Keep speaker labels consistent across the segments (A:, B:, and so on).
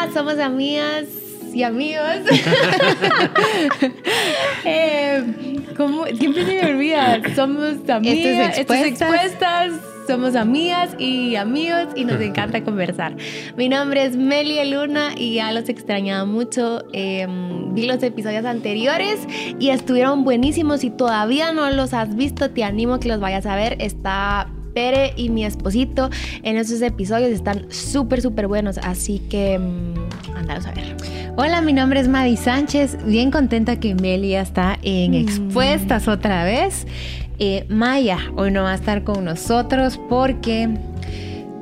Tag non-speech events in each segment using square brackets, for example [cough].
A: Hola, somos amigas y amigos. [laughs] eh, ¿cómo? Siempre se me olvida. Somos amigas, expuestas. Somos amigas y amigos y nos encanta conversar. Mi nombre es Melia Luna y ya los extrañaba mucho. Em, vi los episodios anteriores y estuvieron buenísimos. Si todavía no los has visto, te animo a que los vayas a ver. Está Pere y mi esposito en esos episodios están súper, súper buenos. Así que um, a ver.
B: Hola, mi nombre es Madi Sánchez. Bien contenta que Melia está en mm. Expuestas otra vez. Eh, Maya hoy no va a estar con nosotros porque,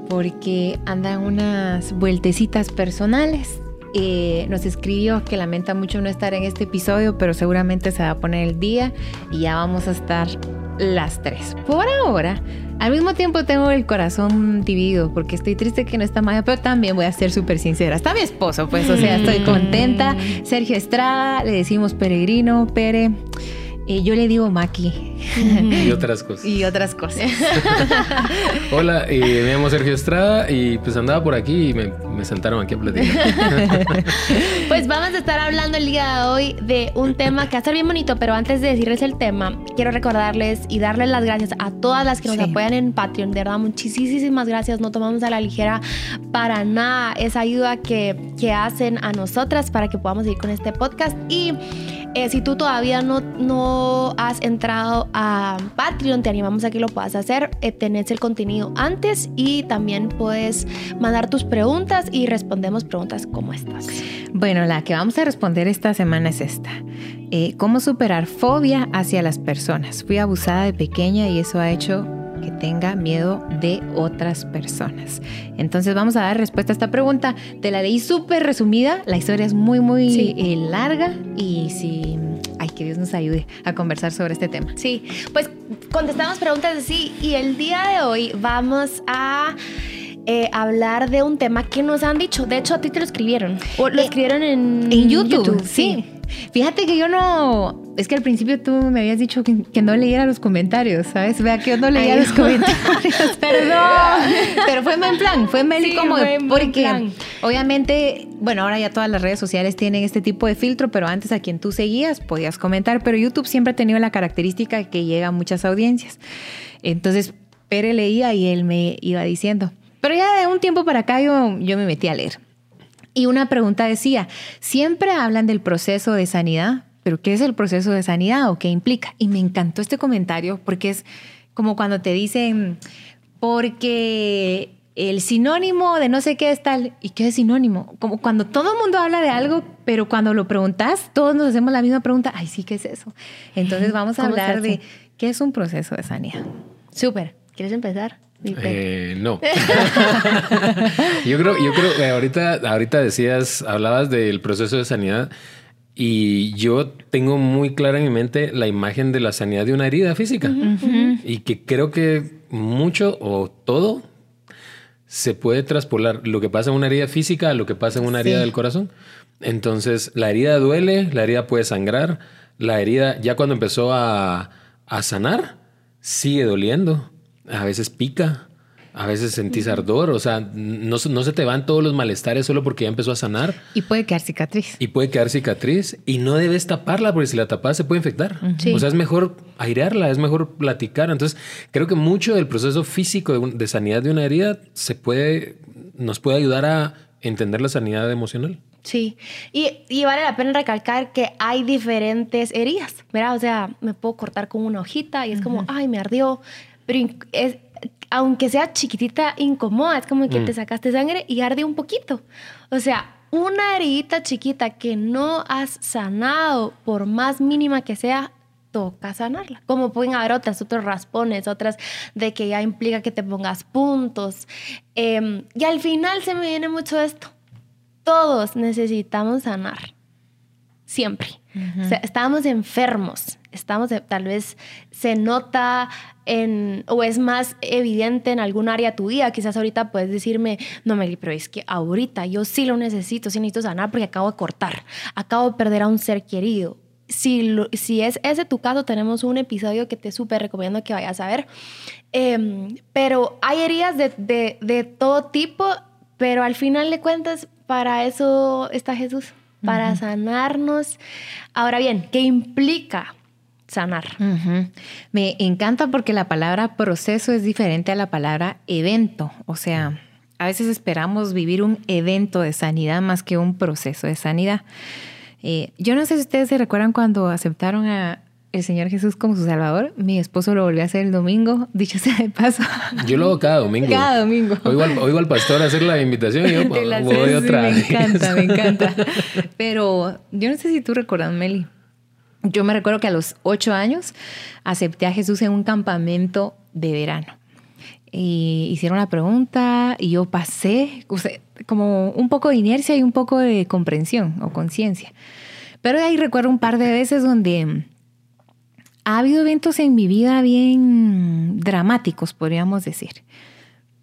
B: porque andan unas vueltecitas personales. Eh, nos escribió que lamenta mucho no estar en este episodio, pero seguramente se va a poner el día y ya vamos a estar las tres. Por ahora, al mismo tiempo tengo el corazón dividido porque estoy triste que no está Maya, pero también voy a ser súper sincera. Está mi esposo, pues, o sea, estoy contenta. Mm. Sergio Estrada, le decimos peregrino, Pere. Eh, yo le digo Maki.
C: Y [laughs] otras cosas.
B: y otras cosas. [laughs]
C: Hola, eh, me llamo Sergio Estrada y pues andaba por aquí y me, me sentaron aquí a platicar. [laughs]
A: pues vamos a estar hablando el día de hoy de un tema que va a estar bien bonito, pero antes de decirles el tema, quiero recordarles y darles las gracias a todas las que nos apoyan en Patreon. De verdad, muchísimas gracias. No tomamos a la ligera para nada esa ayuda que, que hacen a nosotras para que podamos seguir con este podcast. Y eh, si tú todavía no, no has entrado a Patreon, te animamos a que lo puedas hacer. Eh, el contenido antes y también puedes mandar tus preguntas y respondemos preguntas como estas.
B: Bueno, la que vamos a responder esta semana es esta. Eh, ¿Cómo superar fobia hacia las personas? Fui abusada de pequeña y eso ha hecho que tenga miedo de otras personas. Entonces vamos a dar respuesta a esta pregunta. Te la leí súper resumida, la historia es muy, muy eh, larga y si... Ay, que Dios nos ayude a conversar sobre este tema.
A: Sí, pues contestamos preguntas así y el día de hoy vamos a... Eh, hablar de un tema que nos han dicho. De hecho, a ti te lo escribieron. O lo eh, escribieron en,
B: en YouTube. sí. Fíjate que yo no. Es que al principio tú me habías dicho que, no leyera los comentarios, ¿sabes? Vea que yo no leía los comentarios. [laughs] Perdón. Pero fue en plan, fue en como porque obviamente, bueno, ahora ya todas las redes sociales tienen este tipo de filtro, pero antes a quien tú seguías podías comentar, pero YouTube siempre ha tenido la característica que llega a muchas audiencias. Entonces, Pere leía y él me iba diciendo. Pero ya de un tiempo para acá yo, yo me metí a leer. Y una pregunta decía, siempre hablan del proceso de sanidad, pero ¿qué es el proceso de sanidad o qué implica? Y me encantó este comentario porque es como cuando te dicen, porque el sinónimo de no sé qué es tal, ¿y qué es sinónimo? Como cuando todo el mundo habla de algo, pero cuando lo preguntas, todos nos hacemos la misma pregunta, ay, sí, ¿qué es eso? Entonces vamos a hablar de qué es un proceso de sanidad.
A: Súper, ¿quieres empezar?
C: Eh, no. [laughs] yo creo, yo creo que ahorita, ahorita decías, hablabas del proceso de sanidad y yo tengo muy clara en mi mente la imagen de la sanidad de una herida física. Y que creo que mucho o todo se puede traspolar. Lo que pasa en una herida física a lo que pasa en una herida del corazón. Entonces, la herida duele, la herida puede sangrar, la herida ya cuando empezó a, a sanar, sigue doliendo a veces pica, a veces sentís ardor, o sea, no, no, se te van todos los malestares solo porque ya empezó a sanar.
B: Y puede quedar cicatriz.
C: Y puede quedar cicatriz y no debes taparla porque si la tapas se puede infectar. O sea, es mejor airearla, es mejor platicar. Entonces, creo que mucho del proceso físico de, de sanidad de una herida se puede, nos puede ayudar a entender la sanidad emocional.
A: Sí, y, y, vale la pena recalcar que hay diferentes heridas, ¿verdad? O sea, me puedo cortar con una hojita y es como, ay, me ardió, pero es, aunque sea chiquitita, incomoda, es como que te mm. sacaste sangre y arde un poquito. O sea, una herida chiquita que no has sanado, por más mínima que sea, toca sanarla. Como pueden haber otras, otros raspones, otras de que ya implica que te pongas puntos. Em, y al final se me viene mucho esto. Todos necesitamos sanar. Siempre. o sea, estamos enfermos estamos, tal vez se nota en, o es más evidente en algún área de tu vida. Quizás ahorita puedes decirme, no, Meli, pero es que ahorita yo sí lo necesito, sí necesito sanar porque acabo de cortar, acabo de perder a un ser querido. Si, si es ese tu caso, tenemos un episodio que te súper recomiendo que vayas a ver. Em, pero hay heridas de, de, de todo tipo, pero al final de cuentas para eso está Jesús, para sanarnos. Ahora bien, ¿qué implica sanar?
B: Me encanta porque la palabra proceso es diferente a la palabra evento. O sea, a veces esperamos vivir un evento de sanidad más que un proceso de sanidad. Eh, yo no sé si ustedes se recuerdan cuando aceptaron a el Señor Jesús como su Salvador. Mi esposo lo volvió a hacer el domingo, [laughs] dicho sea de paso.
C: Yo lo hago cada domingo.
B: Cada domingo.
C: Oigo al, pastor a hacer la invitación y yo [laughs] voy otra
B: Me encanta, me encanta. [laughs] Pero yo no sé si tú recuerdas, Meli. Yo me recuerdo que a los ocho años acepté a Jesús en un campamento de verano. Y hicieron la pregunta y yo pasé como un poco de inercia y un poco de comprensión o conciencia. Pero de ahí recuerdo un par de veces donde ha habido eventos en mi vida bien dramáticos, podríamos decir.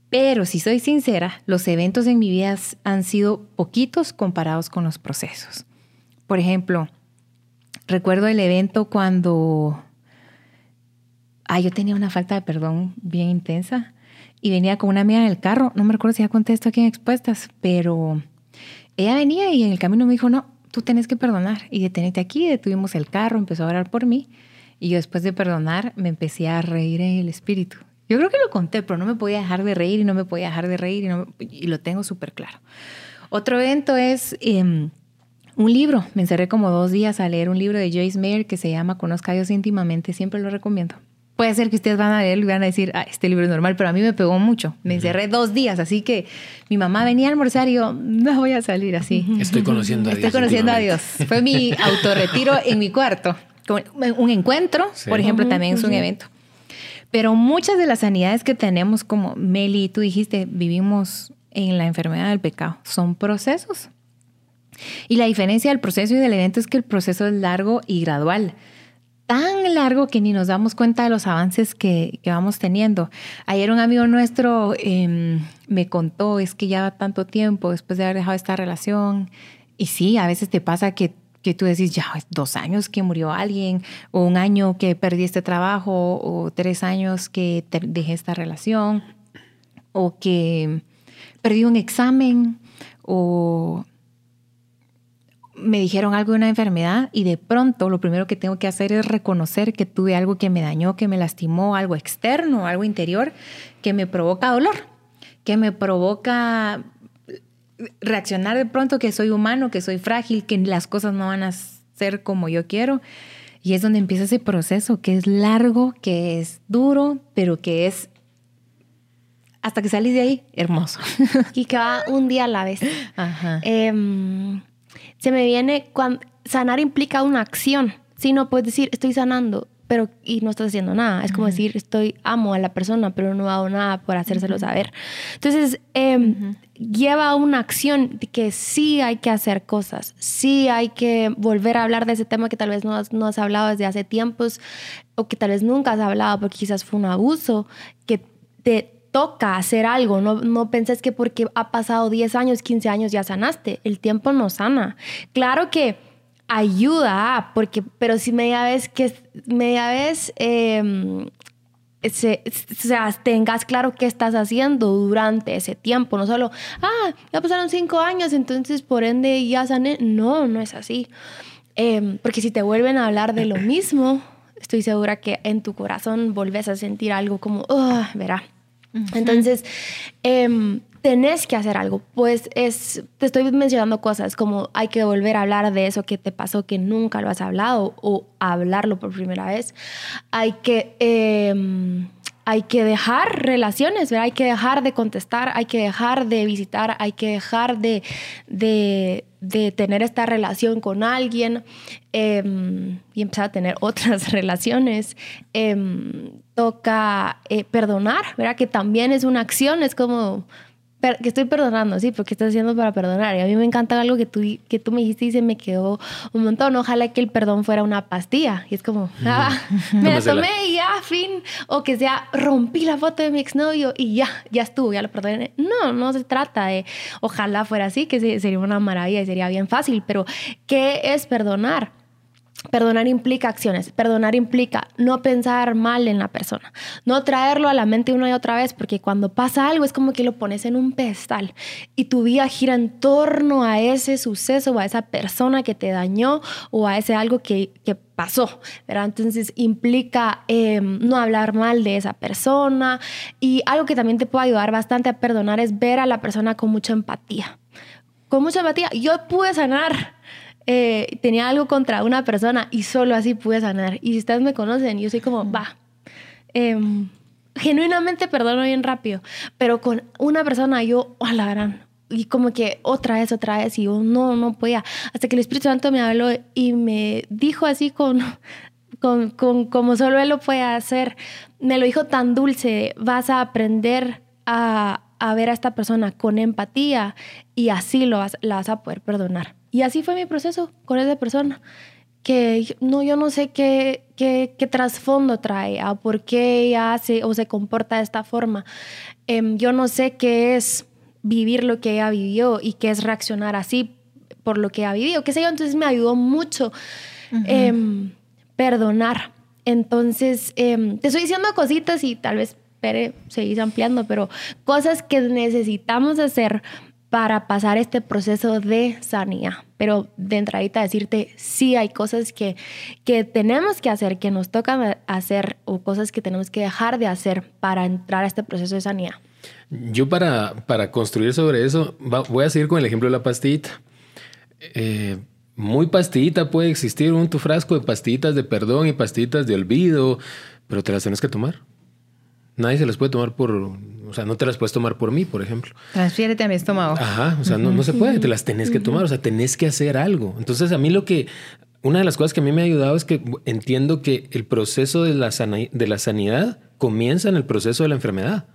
B: Pero si soy sincera, los eventos en mi vida han sido poquitos comparados con los procesos. Por ejemplo, recuerdo el evento cuando ah, yo tenía una falta de perdón bien intensa y venía con una amiga en el carro. No me recuerdo si ya conté esto aquí en Expuestas, pero ella venía y en el camino me dijo, no, tú tienes que perdonar y detenete aquí. Detuvimos el carro, empezó a orar por mí y yo después de perdonar me empecé a reír en el espíritu. Yo creo que lo conté, pero no me podía dejar de reír y no me podía dejar de reír y, y lo tengo súper claro. Otro evento es em, un libro. Me encerré como dos días a leer un libro de Joyce Meyer que se llama Conozca a Dios íntimamente. Siempre lo recomiendo. Puede ser que ustedes van a leerlo y van a decir, ah, este libro es normal, pero a mí me pegó mucho. Me encerré dos días, así que mi mamá venía a almorzar y yo, no voy a salir así.
C: Estoy conociendo a
B: Dios. Estoy conociendo a Dios. Fue mi [laughs] autorretiro en mi cuarto. Un encuentro, por ejemplo, también es un evento. Pero muchas de las sanidades que tenemos, como Meli, tú dijiste, vivimos en la enfermedad del pecado, son procesos. Y la diferencia del proceso y del evento es que el proceso es largo y gradual tan largo que ni nos damos cuenta de los avances que, vamos teniendo. Ayer un amigo nuestro em, me contó, es que ya tanto tiempo después de haber dejado esta relación. Y sí, a veces te pasa que, que tú decís, ya, dos años que murió alguien, o un año que perdí este trabajo, o tres años que dejé esta relación, o que perdí un examen, o me dijeron algo de una enfermedad y de pronto lo primero que tengo que hacer es reconocer que tuve algo que me dañó, que me lastimó, algo externo, algo interior, que me provoca dolor, que me provoca reaccionar de pronto que soy humano, que soy frágil, que las cosas no van a ser como yo quiero. Y es donde empieza ese proceso que es largo, que es duro, pero que es hasta que salís de ahí, hermoso. [laughs]
A: Y que va un día a la vez. Ajá. Em, se me viene cuando sanar implica una acción. Si no puedes decir estoy sanando, pero y no estás haciendo nada. Es como decir estoy amo a la persona, pero no hago nada por hacérselo saber. Entonces em, lleva una acción de que sí hay que hacer cosas, sí hay que volver a hablar de ese tema que tal vez no has, no has hablado desde hace tiempos o que tal vez nunca has hablado porque quizás fue un abuso que te toca hacer algo. No, no penses que porque ha pasado 10 años, 15 años ya sanaste. El tiempo no sana. Claro que ayuda, porque, pero si media vez que media vez em, se, o sea, tengas claro qué estás haciendo durante ese tiempo, no solo, ah, ya pasaron cinco años, entonces por ende ya sané. No, no es así. Em, porque si te vuelven a hablar de lo mismo, estoy segura que en tu corazón volvés a sentir algo como, oh, verá, entonces, em, tenés que hacer algo. Pues es, te estoy mencionando cosas como hay que volver a hablar de eso que te pasó que nunca lo has hablado o hablarlo por primera vez. Hay que, em, hay que dejar relaciones, hay que dejar de contestar, hay que dejar de visitar, hay que dejar de, de, de tener esta relación con alguien em, y empezar a tener [laughs] otras relaciones toca eh, perdonar, ¿verdad? Que también es una acción, es como que estoy perdonando, sí, porque estás haciendo para perdonar. Y a mí me encanta algo que tú, que tú me dijiste y se me quedó un montón. Ojalá que el perdón fuera una pastilla. Y es como, ah, [laughs] me la tomé y ya, fin. O que sea, rompí la foto de mi exnovio y ya, ya estuvo, ya lo perdoné. No, no se trata de, ojalá fuera así, que sería una maravilla y sería bien fácil. Pero, ¿qué es perdonar? Perdonar implica acciones, perdonar implica no pensar mal en la persona, no traerlo a la mente una y otra vez, porque cuando pasa algo es como que lo pones en un pedestal y tu vida gira en torno a ese suceso o a esa persona que te dañó o a ese algo que, que pasó, ¿verdad? Entonces implica em, no hablar mal de esa persona y algo que también te puede ayudar bastante a perdonar es ver a la persona con mucha empatía. Con mucha empatía. Yo pude sanar eh, tenía algo contra una persona y solo así pude sanar. Y si ustedes me conocen, yo soy como, va, em, genuinamente perdono bien rápido, pero con una persona yo, oh, la gran, y como que otra vez, otra vez, y yo no, no podía. Hasta que el Espíritu Santo me habló y me dijo así con, con, con como solo Él lo puede hacer, me lo dijo tan dulce, vas a aprender a, a ver a esta persona con empatía y así lo vas, la vas a poder perdonar. Y así fue mi proceso con esa persona, que no, yo no sé qué, qué, qué trasfondo trae, o por qué ella hace o se comporta de esta forma. Em, yo no sé qué es vivir lo que ella vivió y qué es reaccionar así por lo que ella vivido, qué sé yo, entonces me ayudó mucho em, perdonar. Entonces, em, te estoy diciendo cositas y tal vez Pere seguís ampliando, pero cosas que necesitamos hacer para pasar este proceso de sanidad. Pero de entradita decirte, sí hay cosas que, que tenemos que hacer, que nos toca hacer o cosas que tenemos que dejar de hacer para entrar a este proceso de sanidad.
C: Yo para, para construir sobre eso voy a seguir con el ejemplo de la pastillita. Eh, muy pastillita puede existir un tu frasco de pastillitas de perdón y pastillitas de olvido, pero te las tienes que tomar. Nadie se las puede tomar por, sea, no te las puedes tomar por mí, por ejemplo.
B: Transfiérete a mi estómago.
C: Ajá, o sea, no, no se puede, te las tenés que tomar, o sea, tenés que hacer algo. Entonces, a mí lo que, una de las cosas que a mí me ha ayudado es que entiendo que el proceso de la, de la sanidad comienza en el proceso de la enfermedad.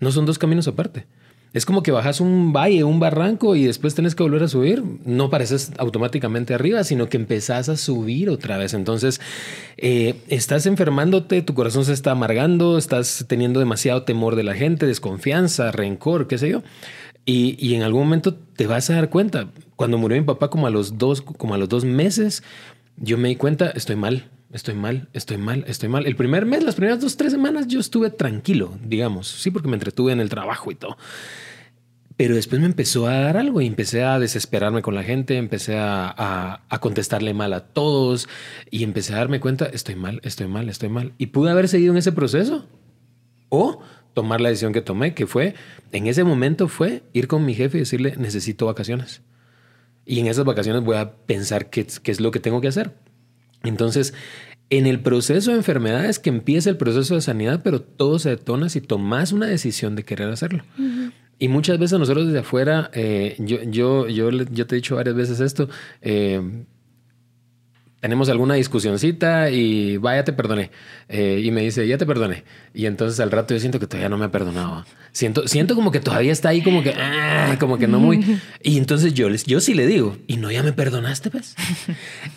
C: No son dos caminos aparte. Es como que bajas un valle, un barranco y después tenés que volver a subir. No pareces automáticamente arriba, sino que empezás a subir otra vez. Entonces, eh, estás enfermándote, tu corazón se está amargando, estás teniendo demasiado temor de la gente, desconfianza, rencor, qué sé yo. Y, y, en algún momento te vas a dar cuenta. Cuando murió mi papá, como a los dos, como a los dos meses, yo me di cuenta, estoy mal, estoy mal, estoy mal, estoy mal. El primer mes, las primeras dos, tres semanas, yo estuve tranquilo, digamos, sí, porque me entretuve en el trabajo y todo. Pero después me empezó a dar algo y empecé a desesperarme con la gente, empecé a, contestarle mal a todos y empecé a darme cuenta, estoy mal, estoy mal, estoy mal. Y pude haber seguido en ese proceso o tomar la decisión que tomé, que fue, en ese momento fue ir con mi jefe y decirle, necesito vacaciones. Y en esas vacaciones voy a pensar qué es lo que tengo que hacer. Entonces, en el proceso de enfermedades que empieza el proceso de sanidad, pero todo se detona si tomas una decisión de querer hacerlo. Y muchas veces nosotros desde afuera, eh, yo, yo, yo, yo, te he dicho varias veces esto, eh, tenemos alguna discusioncita y vaya, te perdoné. Eh, y me dice, ya te perdoné. Y entonces al rato yo siento que todavía no me ha perdonado. Siento, siento como que todavía está ahí, como que, ah, como que no muy. Y entonces yo, yo sí le digo, y no ya me perdonaste, pues.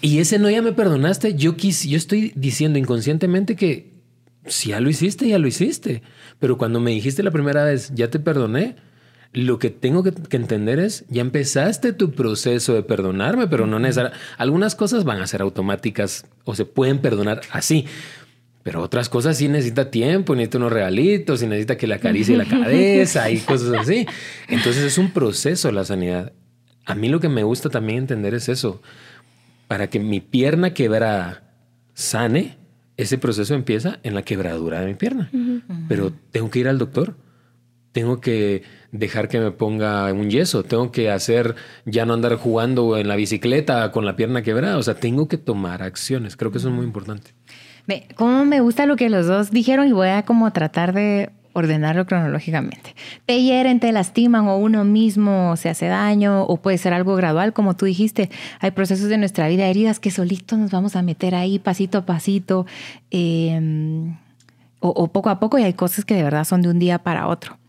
C: y ese no ya me perdonaste, yo, quis, yo estoy diciendo inconscientemente que si ya lo hiciste, ya lo hiciste. Pero cuando me dijiste la primera vez, ya te perdoné, lo que tengo que, entender es, ya empezaste tu proceso de perdonarme, pero no necesariamente. Algunas cosas van a ser automáticas o se pueden perdonar así. Pero otras cosas sí necesita tiempo, necesita unos regalitos, y necesita que le acaricie la cabeza y [laughs] cosas así. Entonces es un proceso la sanidad. A mí lo que me gusta también entender es eso. Para que mi pierna quebrada sane, ese proceso empieza en la quebradura de mi pierna. Pero tengo que ir al doctor tengo que dejar que me ponga un yeso, tengo que hacer, ya no andar jugando en la bicicleta con la pierna quebrada, o sea, tengo que tomar acciones, creo que eso es muy importante.
B: Me, como me gusta lo que los dos dijeron y voy a como tratar de ordenarlo cronológicamente. Te hieren, te lastiman o uno mismo se hace daño o puede ser algo gradual, como tú dijiste. Hay procesos de nuestra vida, heridas que solitos nos vamos a meter ahí pasito a pasito em, o, o poco a poco y hay cosas que de verdad son de un día para otro.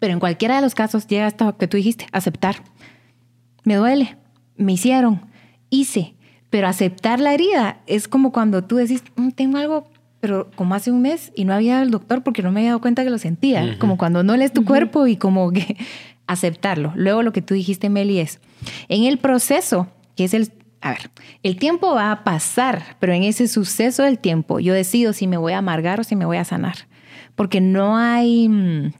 B: Pero en cualquiera de los casos llega hasta que tú dijiste, aceptar. Me duele, me hicieron, hice, pero aceptar la herida es como cuando tú decís, mm, tengo algo, pero como hace un mes y no había el doctor porque no me había dado cuenta que lo sentía, como cuando no lees tu cuerpo y como que [laughs] aceptarlo. Luego lo que tú dijiste, Meli, es, en el proceso, que es el a ver, el tiempo va a pasar, pero en ese suceso del tiempo yo decido si me voy a amargar o si me voy a sanar. Porque no hay... Mm,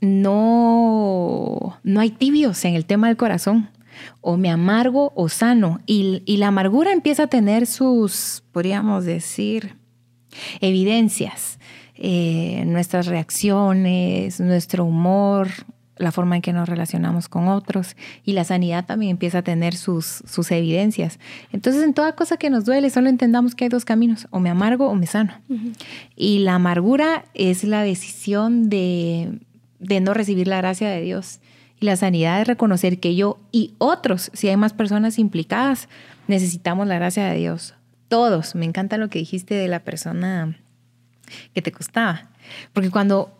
B: no, no hay tibios en el tema del corazón. O me amargo o sano. Y, y la amargura empieza a tener sus, podríamos decir, evidencias. Eh, nuestras reacciones, nuestro humor, la forma en que nos relacionamos con otros y la sanidad también empieza a tener sus, sus evidencias. Entonces, en toda cosa que nos duele, solo entendamos que hay dos caminos, o me amargo o me sano. Y la amargura es la decisión de, de no recibir la gracia de Dios. Y la sanidad es reconocer que yo y otros, si hay más personas implicadas, necesitamos la gracia de Dios. Todos. Me encanta lo que dijiste de la persona que te costaba. Porque cuando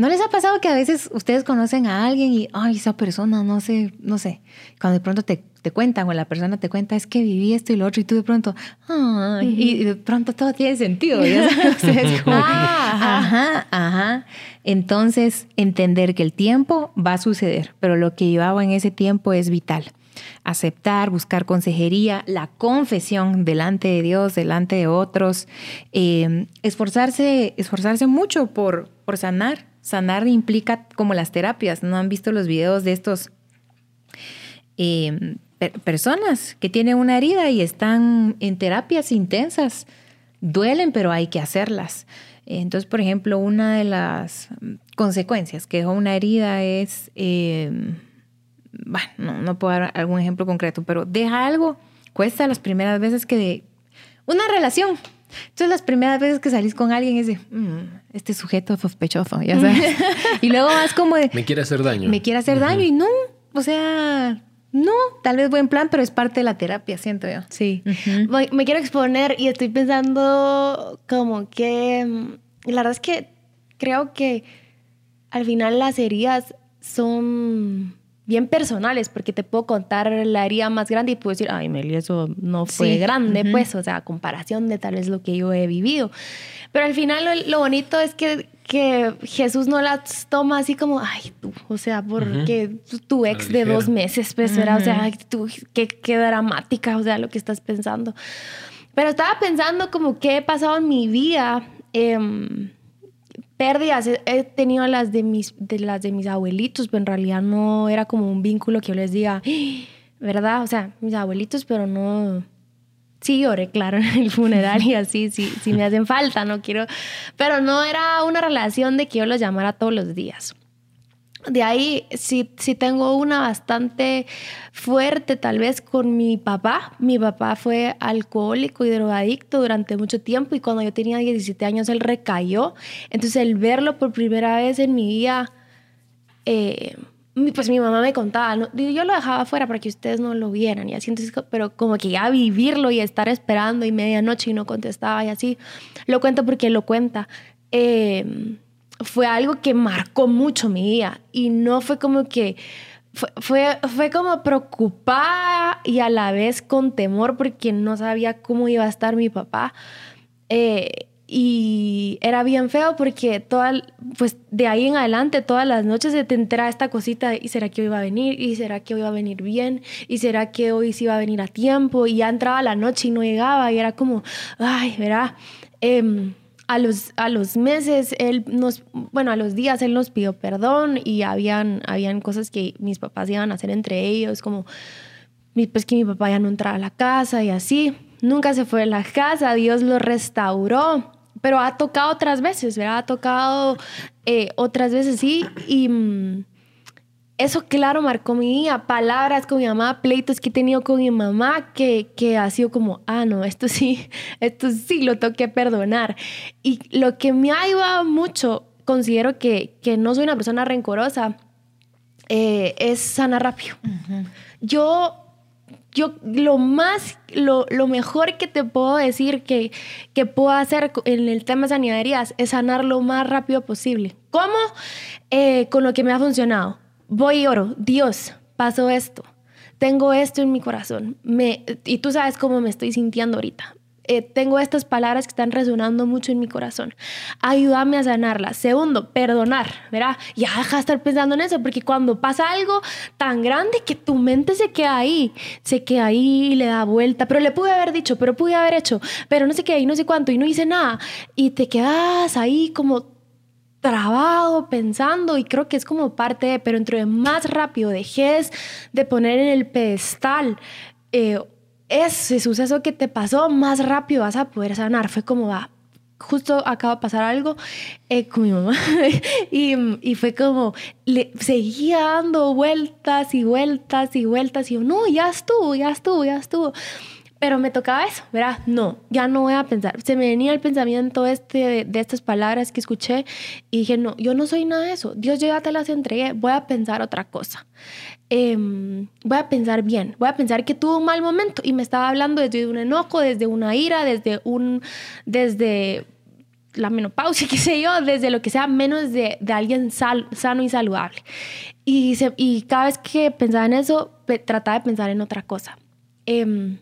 B: ¿No les ha pasado que a veces ustedes conocen a alguien y, ay, esa persona, no sé, no sé, cuando de pronto te, te cuentan o la persona te cuenta, es que viví esto y lo otro, y tú de pronto, ay, y de pronto todo tiene sentido. [laughs] ¿ya sabes? como, ah, ajá, ajá. Entonces, entender que el tiempo va a suceder, pero lo que yo hago en ese tiempo es vital aceptar, buscar consejería, la confesión delante de Dios, delante de otros, eh, esforzarse, esforzarse mucho por, por sanar, Sanar implica como las terapias. ¿No han visto los videos de estos em, personas que tienen una herida y están en terapias intensas? Duelen, pero hay que hacerlas. Entonces, por ejemplo, una de las consecuencias que dejó una herida es, em, bueno, no, no, puedo dar algún ejemplo concreto, pero deja algo, cuesta las primeras veces que de una relación, entonces las primeras veces que salís con alguien es de, mm, este sujeto sospechoso, ya sabes. [laughs] y luego vas como de...
C: Me quiere hacer daño.
B: Me quiere hacer daño y no, o sea, no, tal vez buen plan, pero es parte de la terapia, siento yo.
A: Sí. me, quiero exponer y estoy pensando como que, mm, la verdad es que creo que al final las heridas son bien personales, porque te puedo contar la herida más grande y puedo decir, ay, Meli, eso no fue grande, pues, o sea, comparación de tal vez lo que yo he vivido. Pero al final lo, bonito es que, que, Jesús no las toma así como, ay, tú, o sea, porque tu ex de dos meses, pues, era, o sea, tú, qué, qué dramática, o sea, lo que estás pensando. Pero estaba pensando como qué he pasado en mi vida. Eh, pérdidas he tenido las de mis de las de mis abuelitos, pero en realidad no era como un vínculo que yo les diga, ¿verdad? O sea, mis abuelitos, pero no sí lloré, claro, en el funeral y así, sí, sí me hacen falta, no quiero, pero no era una relación de que yo los llamara todos los días. De ahí sí, tengo una bastante fuerte tal vez con mi papá. Mi papá fue alcohólico y drogadicto durante mucho tiempo y cuando yo tenía 17 años él recayó. Entonces el verlo por primera vez en mi vida, eh, pues mi mamá me contaba, yo lo dejaba afuera para que ustedes no lo vieran y así, entonces, pero como que ya vivirlo y estar esperando y medianoche y no contestaba y así, lo cuento porque lo cuenta. Eh, fue algo que marcó mucho mi vida y no fue como que fue, fue, como preocupada y a la vez con temor porque no sabía cómo iba a estar mi papá. Eh, y era bien feo porque toda, pues de ahí en adelante todas las noches se te entera esta cosita y será que hoy iba a venir y será que hoy iba a venir bien y será que hoy sí iba a venir a tiempo y ya entraba la noche y no llegaba y era como, ay, verá. Eh, a los, a los meses, él nos, bueno, a los días él nos pidió perdón y habían, habían cosas que mis papás iban a hacer entre ellos, como pues que mi papá ya no entraba a la casa y así. Nunca se fue de la casa, Dios lo restauró, pero ha tocado otras veces, ¿verdad? Ha tocado eh, otras veces, sí, y... Eso claro marcó mi día, palabras con mi mamá, pleitos que he tenido con mi mamá, que, que ha sido como, ah, no, esto sí, [laughs] esto sí lo tengo que perdonar. Y lo que me ha ayudado mucho, considero que, que no soy una persona rencorosa, eh, es sanar rápido. Yo yo lo más, lo, lo, mejor que te puedo decir que, que puedo hacer en el tema de sanidad es sanar lo más rápido posible. ¿Cómo? Eh, con lo que me ha funcionado voy y oro, Dios, pasó esto, tengo esto en mi corazón, me, y tú sabes cómo me estoy sintiendo ahorita. eh, tengo estas palabras que están resonando mucho en mi corazón. Ayúdame a sanarlas. Segundo, perdonar, ¿verdad? Ya deja de estar pensando en eso, porque cuando pasa algo tan grande que tu mente se queda ahí, se queda ahí, le da vuelta, pero le pude haber dicho, pero pude haber hecho, pero no sé qué, y no sé cuánto, y no hice nada, y te quedas ahí como trabado pensando y creo que es como parte de, pero entre más rápido dejes de poner en el pedestal eh, ese suceso que te pasó, más rápido vas a poder sanar. Fue como, va, justo acaba de pasar algo eh, con mi mamá [laughs] y, y, fue como, le seguía dando vueltas y vueltas y vueltas y yo, no, ya estuvo, ya estuvo, ya estuvo. Pero me tocaba eso, ¿verdad? No, ya no voy a pensar. Se me venía el pensamiento este de, estas palabras que escuché y dije, no, yo no soy nada de eso. Dios, ya te las entregué, voy a pensar otra cosa. Em, voy a pensar bien, voy a pensar que tuvo un mal momento y me estaba hablando desde un enojo, desde una ira, desde un, desde la menopausia, [laughs] qué sé yo, desde lo que sea, menos de, de alguien sano y saludable. Y, cada vez que pensaba en eso, trataba de pensar en otra cosa. Eh,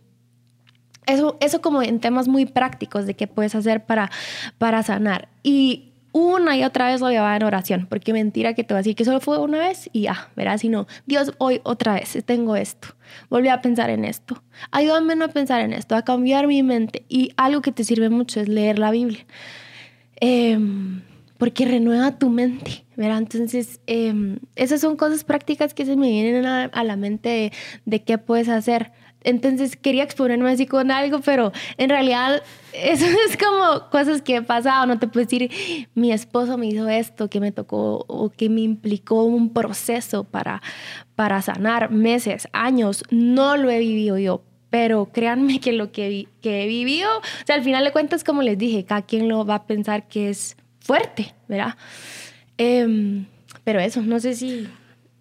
A: eso, eso como en temas muy prácticos de qué puedes hacer para, para sanar. Y una y otra vez lo llevaba en oración, porque mentira que te va a decir que solo fue una vez y ya, verás, sino Dios, hoy otra vez tengo esto, volví a pensar en esto, ayúdame a no pensar en esto, a cambiar mi mente. Y algo que te sirve mucho es leer la Biblia, em, porque renueva tu mente, ¿verdad? Entonces, em, esas son cosas prácticas que se me vienen a, la mente de, de qué puedes hacer. Entonces quería exponerme así con algo, pero en realidad [laughs] eso es como cosas que he pasado. No te puedo decir, mi esposo me hizo esto, que me tocó o que me implicó un proceso para, para sanar meses, años. No lo he vivido yo, pero créanme que lo que, que he vivido, o sea, al final de cuentas, como les dije, cada quien lo va a pensar que es fuerte, ¿verdad? Em, pero eso, no sé si...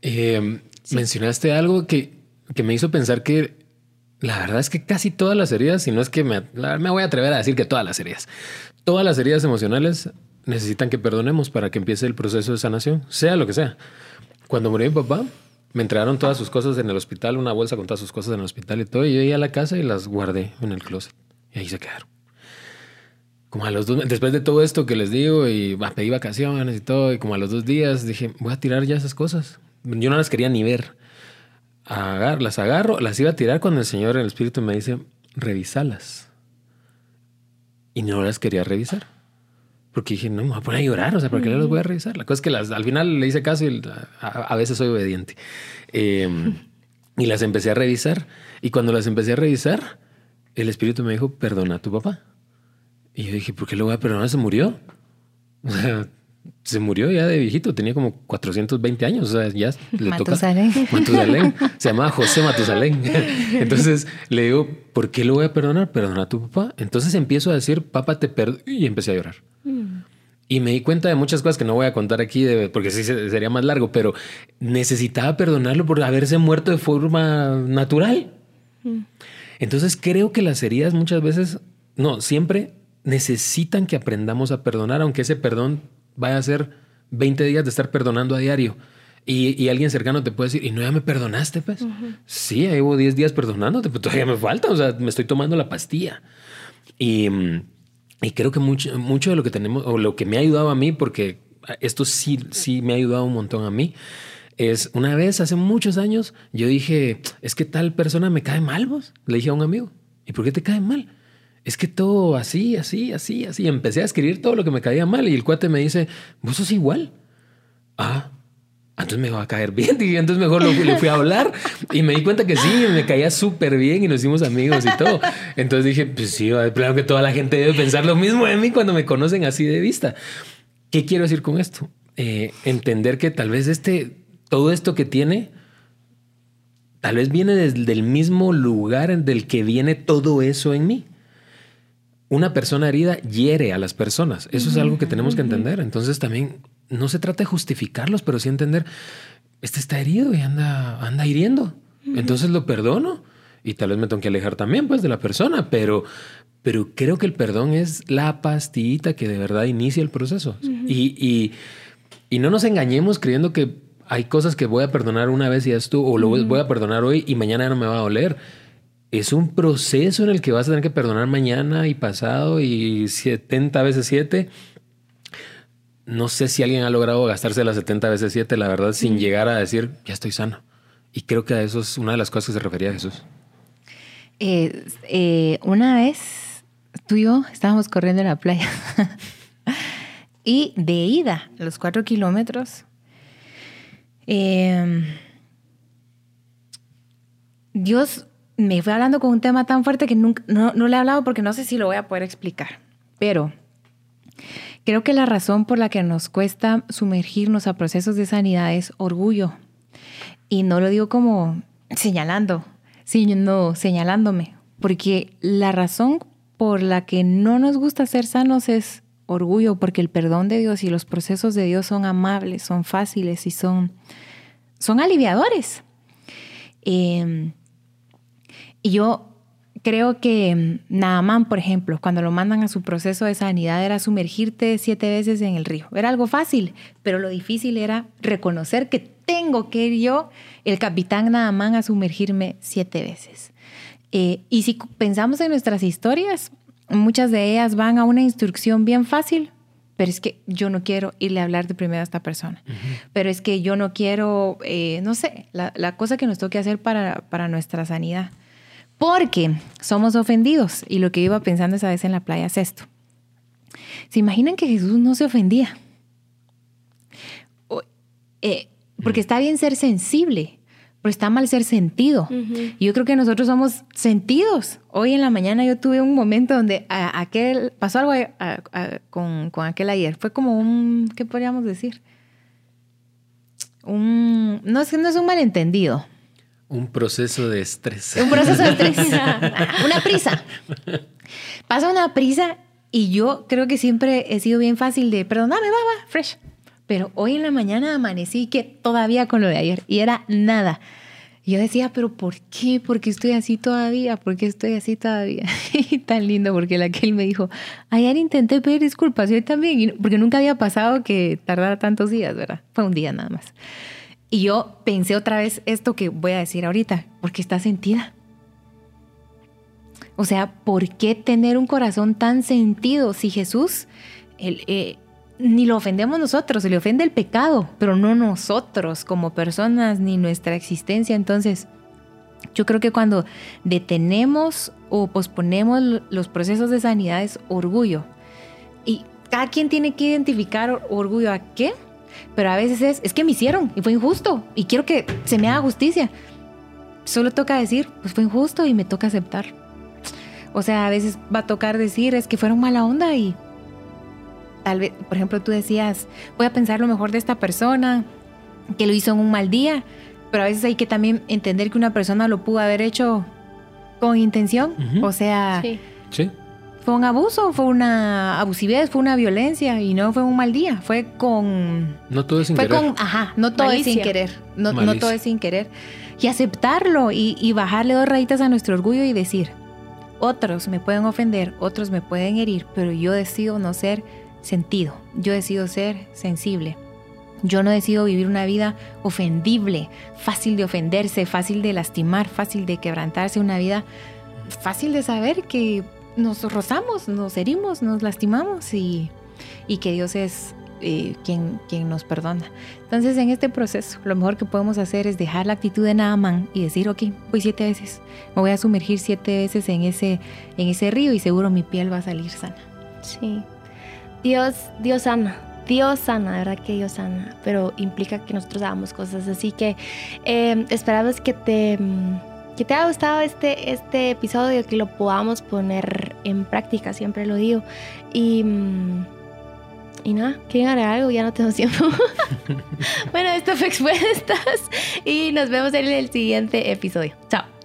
C: Em, mencionaste algo que, que me hizo pensar que la verdad es que casi todas las heridas, si no es que me, me voy a atrever a decir que todas las heridas, todas las heridas emocionales necesitan que perdonemos para que empiece el proceso de sanación, sea lo que sea. Cuando murió mi papá, me entregaron todas sus cosas en el hospital, una bolsa con todas sus cosas en el hospital y todo, y yo iba a la casa y las guardé en el closet. Y ahí se quedaron. Como a los dos, después de todo esto que les digo, y pedí vacaciones y todo, y como a los dos días dije, voy a tirar ya esas cosas. Yo no las quería ni ver agar, las agarro, las iba a tirar cuando el Señor el Espíritu me dice, revisalas. Y no las quería revisar. Porque dije, no, me voy a poner a llorar, o sea, ¿por qué las voy a revisar? La cosa es que al final le hice caso y a, veces soy obediente. Em, y las empecé a revisar. Y cuando las empecé a revisar, el Espíritu me dijo, perdona a tu papá. Y yo dije, ¿por qué lo voy a perdonar? Se murió. [laughs] O sea, se murió ya de viejito, tenía como 420 años, o sea, ya le
B: Matusalén.
C: toca. [laughs] Matusalén. Se llamaba José Matusalén. [laughs] Entonces le digo, ¿por qué lo voy a perdonar? Perdona a tu papá. Entonces empiezo a decir, papá, te perdono. Y empecé a llorar. Mm. Y me di cuenta de muchas cosas que no voy a contar aquí porque sí sería más largo, pero necesitaba perdonarlo por haberse muerto de forma natural. Mm. Entonces creo que las heridas muchas veces, no, siempre necesitan que aprendamos a perdonar, aunque ese perdón vaya a ser 20 días de estar perdonando a diario. Y, alguien cercano te puede decir, ¿y no ya me perdonaste? Pues sí, llevo 10 días perdonándote, pero todavía me falta. O sea, me estoy tomando la pastilla. Y, y creo que mucho, mucho de lo que tenemos, o lo que me ha ayudado a mí, porque esto sí, sí me ha ayudado un montón a mí, es una vez hace muchos años, yo dije, es que tal persona me cae mal, vos. Le dije a un amigo, ¿y por qué te cae mal? Es que todo así, así, así, así. Empecé a escribir todo lo que me caía mal y el cuate me dice, vos sos igual. Ah, entonces me va a caer bien. [laughs] Y entonces mejor lo, le fui a hablar y me di cuenta que sí, me caía súper bien y nos hicimos amigos y todo. Entonces dije, pues sí, claro que toda la gente debe pensar lo mismo de mí cuando me conocen así de vista. ¿Qué quiero decir con esto? Eh, entender que tal vez este, todo esto que tiene, tal vez viene desde el mismo lugar del que viene todo eso en mí una persona herida hiere a las personas. Eso es algo que tenemos que entender. Entonces también no se trata de justificarlos, pero sí entender, este está herido y anda, anda hiriendo. Entonces lo perdono y tal vez me tengo que alejar también pues de la persona, pero, pero creo que el perdón es la pastillita que de verdad inicia el proceso. y, y, no nos engañemos creyendo que hay cosas que voy a perdonar una vez y ya tú, o lo voy a perdonar hoy y mañana no me va a doler es un proceso en el que vas a tener que perdonar mañana y pasado y 70 veces 7. No sé si alguien ha logrado gastarse las 70 veces 7, la verdad, sin llegar a decir, ya estoy sano. Y creo que a eso es una de las cosas que se refería a Jesús.
B: Eh, eh, una vez tú y yo estábamos corriendo en la playa [laughs] y de ida, los cuatro kilómetros, eh, Dios me fue hablando con un tema tan fuerte que nunca, no, le he hablado porque no sé si lo voy a poder explicar. Pero creo que la razón por la que nos cuesta sumergirnos a procesos de sanidad es orgullo. Y no lo digo como señalando, sino señalándome. Porque la razón por la que no nos gusta ser sanos es orgullo, porque el perdón de Dios y los procesos de Dios son amables, son fáciles y son, son aliviadores. Eh, y yo creo que mm, Naaman, por ejemplo, cuando lo mandan a su proceso de sanidad era sumergirte siete veces en el río. Era algo fácil, pero lo difícil era reconocer que tengo que ir yo, el capitán Naaman, a sumergirme siete veces. Eh, y si pensamos en nuestras historias, muchas de ellas van a una instrucción bien fácil, pero es que yo no quiero irle a hablar de primero a esta persona. Pero es que yo no quiero, eh, no sé, la, la, cosa que nos toque hacer para, para nuestra sanidad. Porque somos ofendidos. Y lo que iba pensando esa vez en la playa es esto. ¿Se imaginan que Jesús no se ofendía? Eh, porque está bien ser sensible, pero está mal ser sentido. Yo creo que nosotros somos sentidos. Hoy en la mañana yo tuve un momento donde aquel, pasó algo con, con, aquel ayer. Fue como un, ¿qué podríamos decir? Un, no, es, no es un malentendido,
C: un proceso de estrés.
B: Un proceso de estrés. [laughs] una prisa. Pasa una prisa y yo creo que siempre he sido bien fácil de, perdóname, va, va, fresh. Pero hoy en la mañana amanecí que todavía con lo de ayer y era nada. yo decía, pero ¿por qué? ¿Por qué estoy así todavía? ¿Por qué estoy así todavía? [laughs] y tan lindo porque la que él me dijo, ayer intenté pedir disculpas, yo también, porque nunca había pasado que tardara tantos días, ¿verdad? Fue un día nada más. Y yo pensé otra vez esto que voy a decir ahorita, porque está sentida. O sea, ¿por qué tener un corazón tan sentido si Jesús eh, ni lo ofendemos nosotros, se le ofende el pecado, pero no nosotros como personas ni nuestra existencia? Entonces, yo creo que cuando detenemos o posponemos los procesos de sanidad es orgullo. Y cada quien tiene que identificar orgullo a qué pero a veces es, es que me hicieron y fue injusto y quiero que se me haga justicia. Solo toca decir, pues fue injusto y me toca aceptar. O sea, a veces va a tocar decir, es que fueron mala onda y tal vez, por ejemplo, tú decías, voy a pensar lo mejor de esta persona, que lo hizo en un mal día, pero a veces hay que también entender que una persona lo pudo haber hecho con intención. O sea,
C: sí. ¿Sí?
B: Fue un abuso, fue una abusividad, fue una violencia y no fue un mal día, fue con...
C: No todo es sin
B: fue
C: querer.
B: Con, ajá, no todo es sin querer, no, no, todo es sin querer. Y aceptarlo y, y bajarle dos rayitas a nuestro orgullo y decir, otros me pueden ofender, otros me pueden herir, pero yo decido no ser sentido, yo decido ser sensible. Yo no decido vivir una vida ofendible, fácil de ofenderse, fácil de lastimar, fácil de quebrantarse, una vida fácil de saber que nos rozamos, nos herimos, nos lastimamos y, y que Dios es eh, quien, quien nos perdona. Entonces en este proceso lo mejor que podemos hacer es dejar la actitud de Naaman y decir, ok, voy siete veces, me voy a sumergir siete veces en ese, en ese río y seguro mi piel va a salir sana.
A: Sí, Dios, Dios sana. Dios sana, verdad que Dios sana, pero implica que nosotros hagamos cosas. Así que eh, esperamos que te que te haya gustado este, este episodio, que lo podamos poner en práctica, siempre lo digo. Y, mm, y nada, ¿quieren agregar algo? Ya no tengo tiempo. [laughs] [laughs] bueno, esto fue Expuestas y nos vemos en el siguiente episodio. Chao.